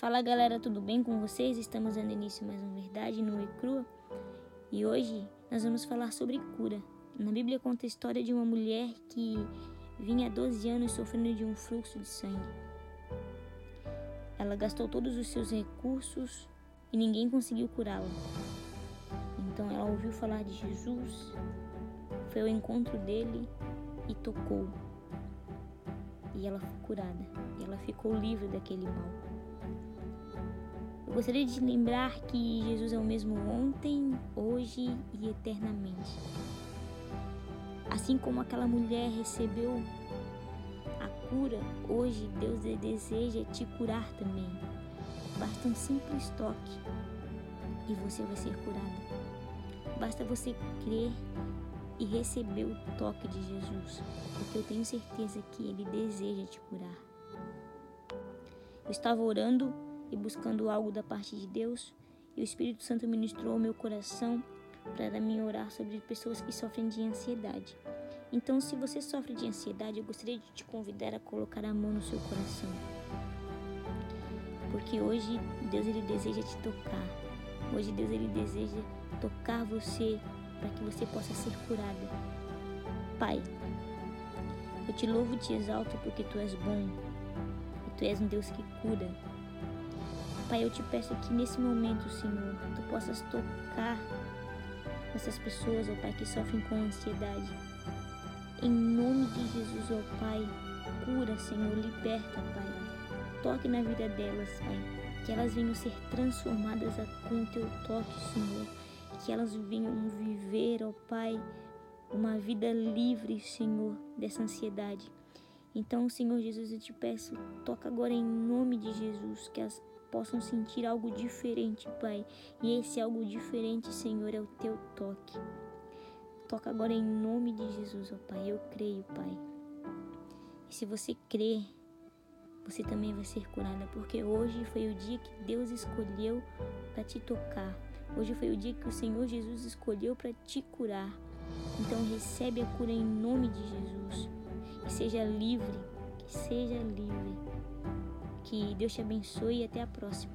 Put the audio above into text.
Fala galera, tudo bem com vocês? Estamos dando início mais uma verdade no e crua e hoje nós vamos falar sobre cura. Na Bíblia conta a história de uma mulher que vinha há 12 anos sofrendo de um fluxo de sangue. Ela gastou todos os seus recursos e ninguém conseguiu curá-la. Então ela ouviu falar de Jesus, foi ao encontro dele e tocou. E ela foi curada. E ela ficou livre daquele mal. Gostaria de lembrar que Jesus é o mesmo ontem, hoje e eternamente. Assim como aquela mulher recebeu a cura, hoje Deus deseja te curar também. Basta um simples toque e você vai ser curada. Basta você crer e receber o toque de Jesus, porque eu tenho certeza que Ele deseja te curar. Eu estava orando e buscando algo da parte de Deus, e o Espírito Santo ministrou meu coração para me orar sobre pessoas que sofrem de ansiedade. Então, se você sofre de ansiedade, eu gostaria de te convidar a colocar a mão no seu coração. Porque hoje Deus ele deseja te tocar. Hoje Deus ele deseja tocar você para que você possa ser curada. Pai, eu te louvo e te exalto porque tu és bom. E tu és um Deus que cura. Pai, eu te peço que nesse momento, Senhor, tu possas tocar essas pessoas, ó Pai, que sofrem com ansiedade. Em nome de Jesus, ó Pai, cura, Senhor, liberta, Pai. Toque na vida delas, Pai. Que elas venham ser transformadas com o teu toque, Senhor. Que elas venham viver, ó Pai, uma vida livre, Senhor, dessa ansiedade. Então, Senhor Jesus, eu te peço, toca agora em nome de Jesus, que as possam sentir algo diferente, Pai. E esse algo diferente, Senhor, é o teu toque. Toca agora em nome de Jesus, ó Pai. Eu creio, Pai. E se você crer, você também vai ser curada, porque hoje foi o dia que Deus escolheu para te tocar. Hoje foi o dia que o Senhor Jesus escolheu para te curar. Então recebe a cura em nome de Jesus. E seja livre, que seja livre. Que Deus te abençoe e até a próxima.